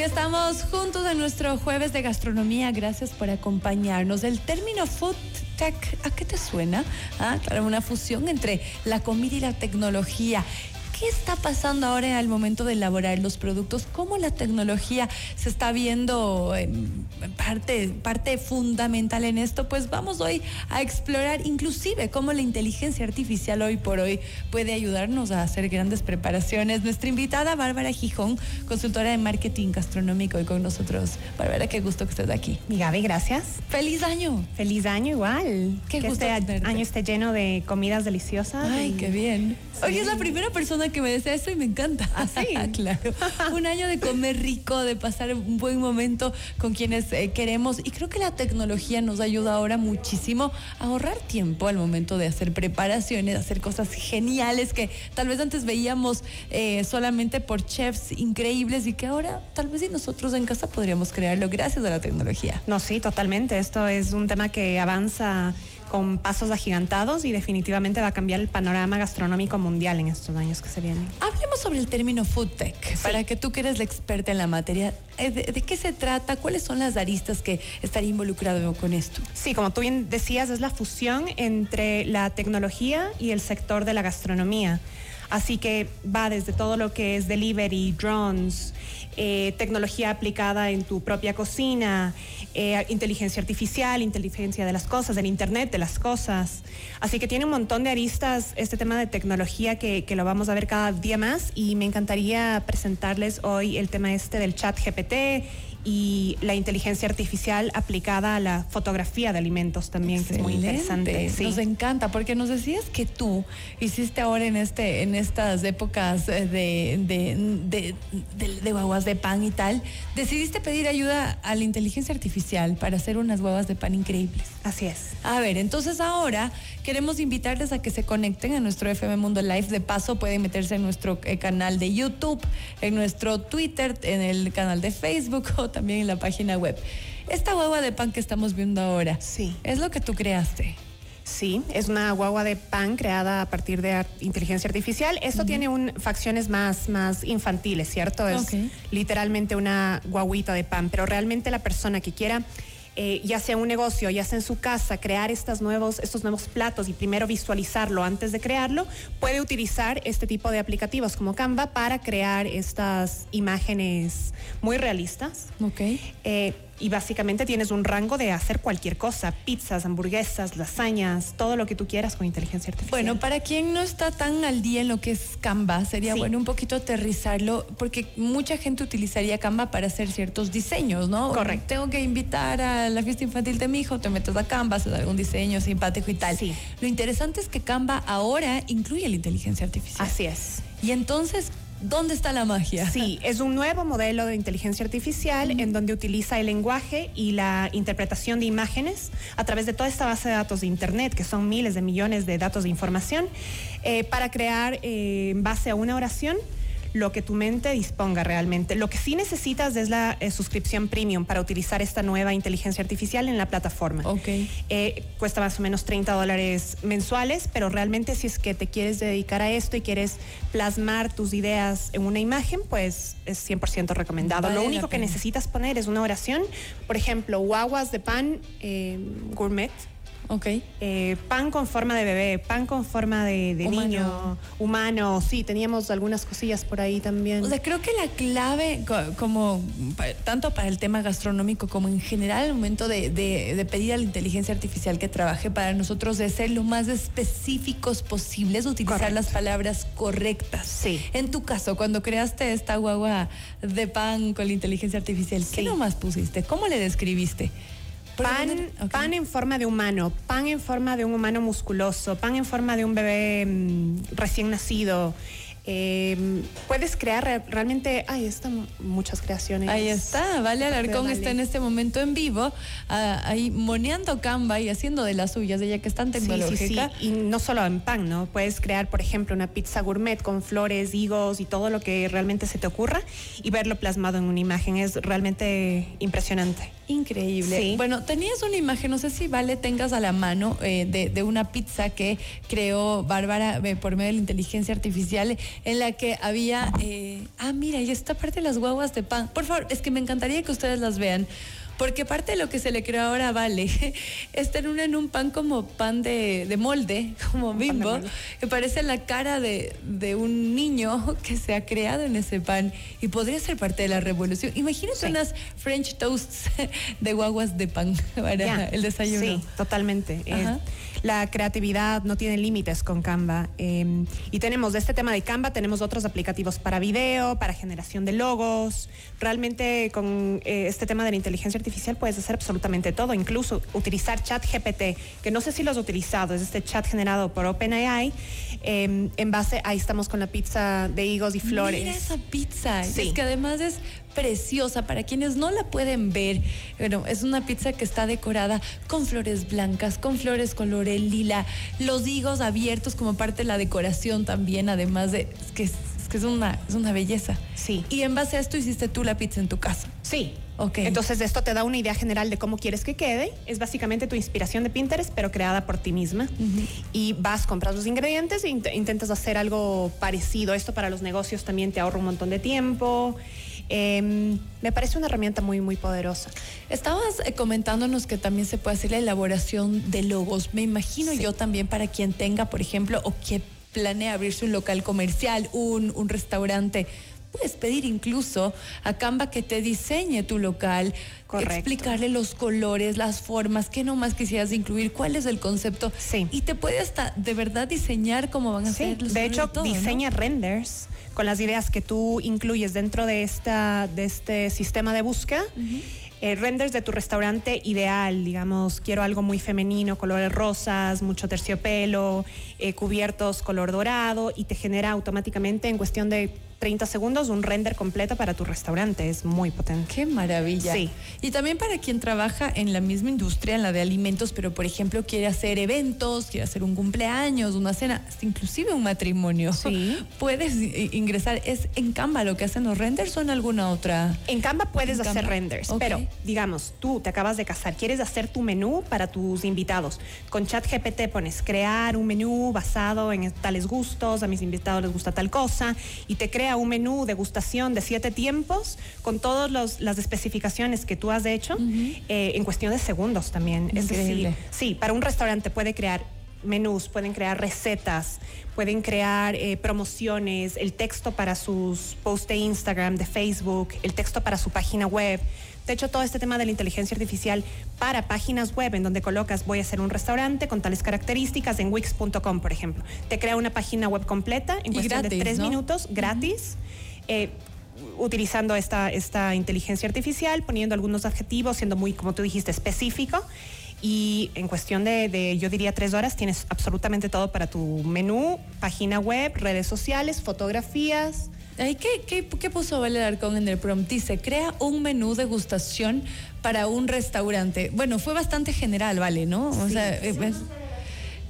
Ya estamos juntos en nuestro jueves de gastronomía. Gracias por acompañarnos. El término food tech, ¿a qué te suena? Ah, claro, una fusión entre la comida y la tecnología. ¿Qué está pasando ahora al momento de elaborar los productos? ¿Cómo la tecnología se está viendo en parte, parte fundamental en esto? Pues vamos hoy a explorar inclusive cómo la inteligencia artificial hoy por hoy puede ayudarnos a hacer grandes preparaciones. Nuestra invitada Bárbara Gijón, consultora de marketing gastronómico y con nosotros. Bárbara, qué gusto que estés aquí. Mi Gaby, gracias. ¡Feliz año! Feliz año igual. Qué que gusto este tenerte. año esté lleno de comidas deliciosas. Ay, y- qué bien. Sí. Hoy es la primera persona que me desea eso y me encanta. ¿Ah, sí? claro. Un año de comer rico, de pasar un buen momento con quienes eh, queremos. Y creo que la tecnología nos ayuda ahora muchísimo a ahorrar tiempo al momento de hacer preparaciones, hacer cosas geniales que tal vez antes veíamos eh, solamente por chefs increíbles y que ahora tal vez y nosotros en casa podríamos crearlo gracias a la tecnología. No, sí, totalmente. Esto es un tema que avanza con pasos agigantados y definitivamente va a cambiar el panorama gastronómico mundial en estos años que se vienen. Hablemos sobre el término food tech, para que tú que eres la experta en la materia, eh, ¿de, de qué se trata? ¿Cuáles son las aristas que estaría involucrado con esto? Sí, como tú bien decías, es la fusión entre la tecnología y el sector de la gastronomía. Así que va desde todo lo que es delivery, drones, eh, tecnología aplicada en tu propia cocina, eh, inteligencia artificial, inteligencia de las cosas, el Internet de las cosas. Así que tiene un montón de aristas este tema de tecnología que, que lo vamos a ver cada día más y me encantaría presentarles hoy el tema este del chat GPT y la inteligencia artificial aplicada a la fotografía de alimentos también, que es muy interesante. Sí. Nos encanta, porque nos decías que tú hiciste ahora en este, en estas épocas eh, de, de, de, de- de guaguas de pan y tal, decidiste pedir ayuda a la inteligencia artificial para hacer unas guaguas de pan increíbles. Así es. A ver, entonces ahora queremos invitarles a que se conecten a nuestro FM Mundo Live. De paso, pueden meterse en nuestro eh, canal de YouTube, en nuestro Twitter, en el canal de Facebook o también en la página web. Esta guagua de pan que estamos viendo ahora, Sí. es lo que tú creaste. Sí, es una guagua de pan creada a partir de inteligencia artificial. Esto tiene un, facciones más, más infantiles, ¿cierto? Es literalmente una guaguita de pan, pero realmente la persona que quiera, eh, ya sea un negocio, ya sea en su casa, crear estas nuevos, estos nuevos platos y primero visualizarlo antes de crearlo, puede utilizar este tipo de aplicativos como Canva para crear estas imágenes muy realistas. Ok. Eh, y básicamente tienes un rango de hacer cualquier cosa, pizzas, hamburguesas, lasañas, todo lo que tú quieras con inteligencia artificial. Bueno, para quien no está tan al día en lo que es Canva, sería Sí. bueno un poquito aterrizarlo, porque mucha gente utilizaría Canva para hacer ciertos diseños, ¿no? Correcto. Tengo que invitar a la fiesta infantil de mi hijo, te metes a Canva, haces algún diseño simpático y tal. Sí. Lo interesante es que Canva ahora incluye la inteligencia artificial. Así es. Y entonces, ¿dónde está la magia? Sí, es un nuevo modelo de inteligencia artificial en donde utiliza el lenguaje y la interpretación de imágenes a través de toda esta base de datos de Internet, que son miles de millones de datos de información, eh, para crear eh, en base a una oración lo que tu mente disponga realmente. Lo que sí necesitas es la eh, suscripción premium para utilizar esta nueva inteligencia artificial en la plataforma. Ok. Eh, cuesta más o menos 30 dólares mensuales, pero realmente si es que te quieres dedicar a esto y quieres plasmar tus ideas en una imagen, pues es 100% recomendado. Vale Lo único que necesitas poner es una oración, por ejemplo, guaguas de pan eh, gourmet. Ok. eh, pan con forma de bebé, pan con forma de, de Humano. niño, humano, sí, teníamos algunas cosillas por ahí también. O sea, creo que la clave, co- como tanto para el tema gastronómico como en general, al momento de, de- de pedir a la inteligencia artificial que trabaje para nosotros, es ser lo más específicos posibles, utilizar Correcto. las palabras correctas. Sí. En tu caso, cuando creaste esta guagua de pan con la inteligencia artificial, ¿qué Sí. nomás pusiste? ¿Cómo le describiste? ¿Por Pan, pan en forma de humano, pan en forma de un humano musculoso, pan en forma de un bebé mm, recién nacido. Eh, puedes crear re- realmente, ay, están muchas creaciones. Ahí está, Vale Alarcón Vale. está en este momento en vivo, ah, ahí moneando Canva y haciendo de las suyas, ella que es tan Sí, sí, sí. Y no solo en pan, ¿no? Puedes crear, por ejemplo, una pizza gourmet con flores, higos y todo lo que realmente se te ocurra y verlo plasmado en una imagen. Es realmente impresionante. Increíble. Sí. Bueno, tenías una imagen, no sé si vale tengas a la mano, eh, de, de una pizza que creó Bárbara eh, por medio de la inteligencia artificial, en la que había. eh, ah, mira, y esta parte de las guaguas de pan. Por favor, es que me encantaría que ustedes las vean. Porque parte de lo que se le creó ahora a Vale es tener en un pan como pan de, de molde, como bimbo, molde. que parece la cara de, de un niño que se ha creado en ese pan y podría ser parte de la revolución. Imagínate Sí. unas French toasts de guaguas de pan para Ya. el desayuno. Sí, totalmente. Eh, la creatividad no tiene límites con Canva. eh, y tenemos de este tema de Canva, tenemos otros aplicativos para video, para generación de logos. Realmente con eh, este tema de la inteligencia artificial puedes hacer absolutamente todo, incluso utilizar ChatGPT, que no sé si lo has utilizado, es este chat generado por OpenAI. eh, en base, ahí estamos con la pizza de higos y flores. Mira esa pizza. Sí. Es que además es preciosa. Para quienes no la pueden ver, bueno, es una pizza que está decorada con flores blancas, con flores color lila, los higos abiertos como parte de la decoración también, además de que que es una, es una belleza. Sí. Y en base a esto hiciste tú la pizza en tu casa. Sí. Ok. Entonces esto te da una idea general de cómo quieres que quede. Es básicamente tu inspiración de Pinterest, pero creada por ti misma. Y vas, compras los ingredientes e int- intentas hacer algo parecido. Esto para los negocios también te ahorra un montón de tiempo. Em, me parece una herramienta muy, muy poderosa. Estabas eh, comentándonos que también se puede hacer la elaboración de logos. Me imagino yo también para quien tenga, por ejemplo, o que planea abrirse un local comercial, un, un restaurante. Puedes pedir incluso a Canva que te diseñe tu local, Correcto. explicarle los colores, las formas, qué nomás quisieras incluir, cuál es el concepto. Sí. Y te puede hasta de verdad diseñar cómo van a Sí, ser los de hecho, diseña renders con las ideas que tú incluyes dentro de, esta, de este sistema de búsqueda. Eh, renders de tu restaurante ideal, digamos, quiero algo muy femenino, colores rosas, mucho terciopelo, eh, cubiertos color dorado y te genera automáticamente en cuestión de 30 segundos un render completo para tu restaurante. Es muy potente. Qué maravilla. Sí. Y también para quien trabaja en la misma industria, en la de alimentos, pero por ejemplo quiere hacer eventos, quiere hacer un cumpleaños, una cena, hasta inclusive un matrimonio. Sí. Puedes ingresar. ¿Es en Canva lo que hacen los renders o en alguna otra? En Canva puedes En hacer Canva. renders, Ok. pero digamos, tú te acabas de casar, quieres hacer tu menú para tus invitados. Con ChatGPT pones crear un menú basado en tales gustos, a mis invitados les gusta tal cosa, y te crea un menú degustación de siete tiempos con todas las especificaciones que tú has hecho eh, en cuestión de segundos también. Es decir, sí, para un restaurante puede crear menús, pueden crear recetas, pueden crear eh, promociones, el texto para sus posts de Instagram, de Facebook, el texto para su página web. De hecho, todo este tema de la inteligencia artificial para páginas web en donde colocas voy a hacer un restaurante con tales características en wix.com, por ejemplo. Te crea una página web completa en Y cuestión de tres ¿no? minutos, gratis. eh, utilizando esta, esta inteligencia artificial, poniendo algunos adjetivos, siendo muy, como tú dijiste, específico. Y en cuestión de, de, yo diría, tres horas, tienes absolutamente todo para tu menú, página web, redes sociales, fotografías. Ay, ¿qué, qué, qué puso Vale Arcón en el prompt? Dice, crea un menú degustación para un restaurante. Bueno, fue bastante general, Vale, ¿no? O Sí. sea, eh, es-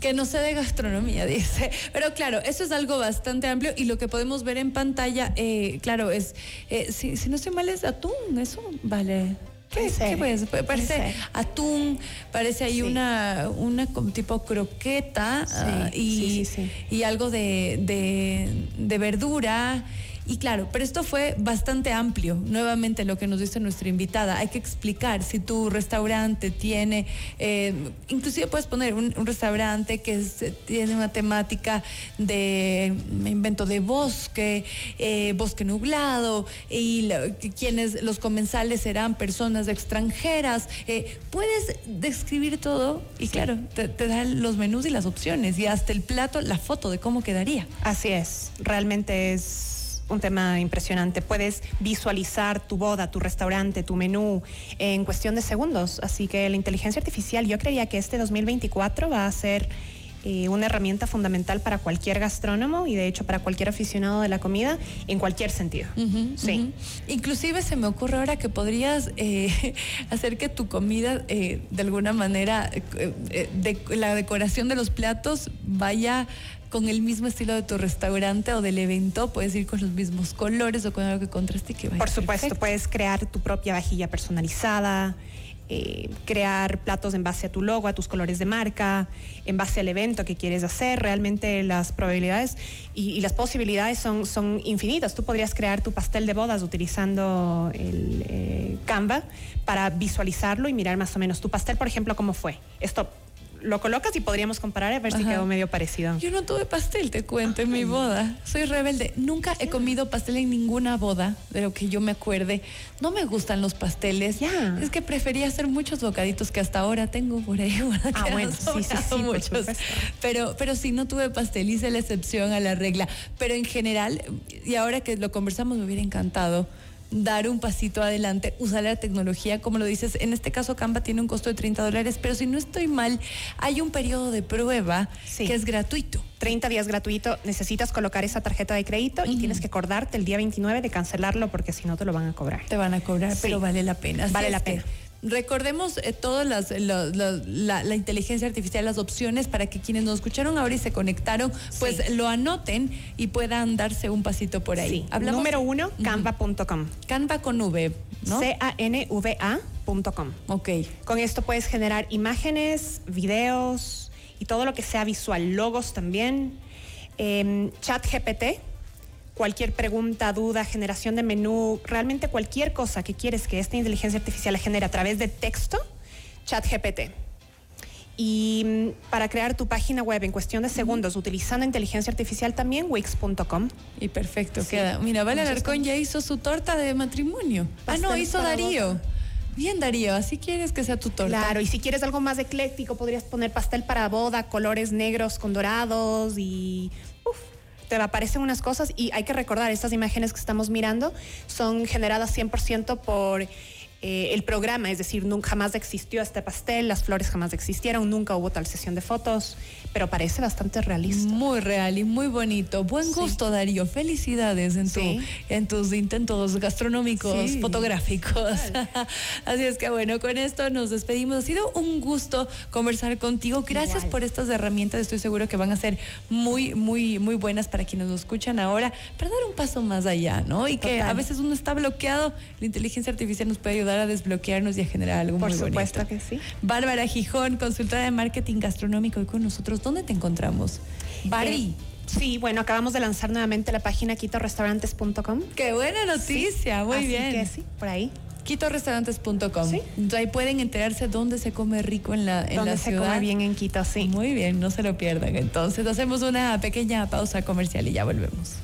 que no sé de gastronomía, dice. Pero claro, eso es algo bastante amplio y lo que podemos ver en pantalla, eh, claro, es, eh, si, si no estoy mal, es atún, eso, vale. ¿Qué, qué puede Parece atún, parece ahí Sí. una, una tipo croqueta ah, y, sí. y algo de, de- de verdura. Y claro, pero esto fue bastante amplio. Nuevamente lo que nos dice nuestra invitada, hay que explicar si tu restaurante tiene, eh, inclusive puedes poner un, un restaurante que es- tiene una temática de, me invento, de bosque, eh, bosque nublado, y la- quienes, los comensales serán personas extranjeras. eh, puedes describir todo y claro, te, te da los menús y las opciones y hasta el plato, la foto de cómo quedaría. Así es, realmente es un tema impresionante. Puedes visualizar tu boda, tu restaurante, tu menú en cuestión de segundos. Así que la inteligencia artificial, yo creería que este 2024 va a ser eh, una herramienta fundamental para cualquier gastrónomo y de hecho para cualquier aficionado de la comida en cualquier sentido. Sí. ujú. Inclusive se me ocurre ahora que podrías eh, hacer que tu comida eh, de alguna manera, de, la decoración de los platos vaya con el mismo estilo de tu restaurante o del evento, puedes ir con los mismos colores o con algo que contraste y que vaya Por supuesto, perfecto. puedes crear tu propia vajilla personalizada. Eh, crear platos en base a tu logo, a tus colores de marca, en base al evento que quieres hacer. Realmente las probabilidades y, las posibilidades son, son infinitas. Tú podrías crear tu pastel de bodas utilizando el eh, Canva para visualizarlo y mirar más o menos tu pastel, por ejemplo, cómo fue. Esto lo colocas y podríamos comparar a ver si quedó medio parecido. Yo no tuve pastel, te cuento, en mi boda. Soy rebelde. Nunca he comido pastel en ninguna boda, de lo que yo me acuerde. No me gustan los pasteles. Ya. Es que prefería hacer muchos bocaditos que hasta ahora tengo por ahí. Ah, bueno, sí, sí, sí, muchos. Pero, pero sí, no tuve pastel, hice la excepción a la regla. Pero en general, y ahora que lo conversamos, me hubiera encantado dar un pasito adelante, usar la tecnología, como lo dices, en este caso Canva tiene un costo de 30 dólares, pero si no estoy mal, hay un periodo de prueba Sí. que es gratuito. 30 días gratuito, necesitas colocar esa tarjeta de crédito y tienes que acordarte el día 29 de cancelarlo porque si no te lo van a cobrar. Te van a cobrar, Sí. pero vale la pena. Vale la pena. Recordemos eh, todas las, lo- lo- la, la inteligencia artificial, las opciones para que quienes nos escucharon ahora y se conectaron, pues Sí. lo anoten y puedan darse un pasito por ahí. Sí. Hablamos Número uno, canva.com. Canva con V, ¿no? C-A-N-V-A.com. Ok. Con esto puedes generar imágenes, videos y todo lo que sea visual, logos también. Em, chat GPT, cualquier pregunta, duda, generación de menú, realmente cualquier cosa que quieres que esta inteligencia artificial la genere a través de texto, chat GPT. Y mm, para crear tu página web en cuestión de segundos utilizando inteligencia artificial también, wix.com. Y perfecto, Sí. queda. Mira, Vale Muchas Alarcón ya hizo su torta de matrimonio. ah, no, hizo Darío. Bien, Darío, así quieres que sea tu torta. Claro, y si quieres algo más ecléctico, podrías poner pastel para boda, colores negros con dorados y uf, te aparecen unas cosas y hay que recordar, estas imágenes que estamos mirando son generadas 100% por eh, el programa, es decir, nunca jamás existió este pastel, las flores jamás existieron, nunca hubo tal sesión de fotos, pero parece bastante realista. Muy real y muy bonito. Buen Sí. gusto, Darío. Felicidades en, tu, Sí. en tus intentos gastronómicos, Sí. fotográficos. Así es que bueno, con esto nos despedimos. Ha sido un gusto conversar contigo. Gracias Igual. por estas herramientas. Estoy seguro que van a ser muy, muy, muy buenas para quienes nos escuchan ahora, para dar un paso más allá, ¿no? Y que Total. a veces uno está bloqueado. La inteligencia artificial nos puede ayudar a desbloquearnos y a generar algo Por muy bonito. supuesto que sí. Bárbara Gijón, consultora de marketing gastronómico, y con nosotros. ¿Dónde te encontramos? Bari. Eh, sí, bueno, acabamos de lanzar nuevamente la página quitorestaurantes.com. Qué buena noticia, muy Así bien. que sí, por ahí. Quitorestaurantes.com. Sí. Ahí pueden enterarse dónde se come rico en la, en Donde la se ciudad. come bien en Quito, sí. Muy bien, no se lo pierdan. Entonces hacemos una pequeña pausa comercial y ya volvemos.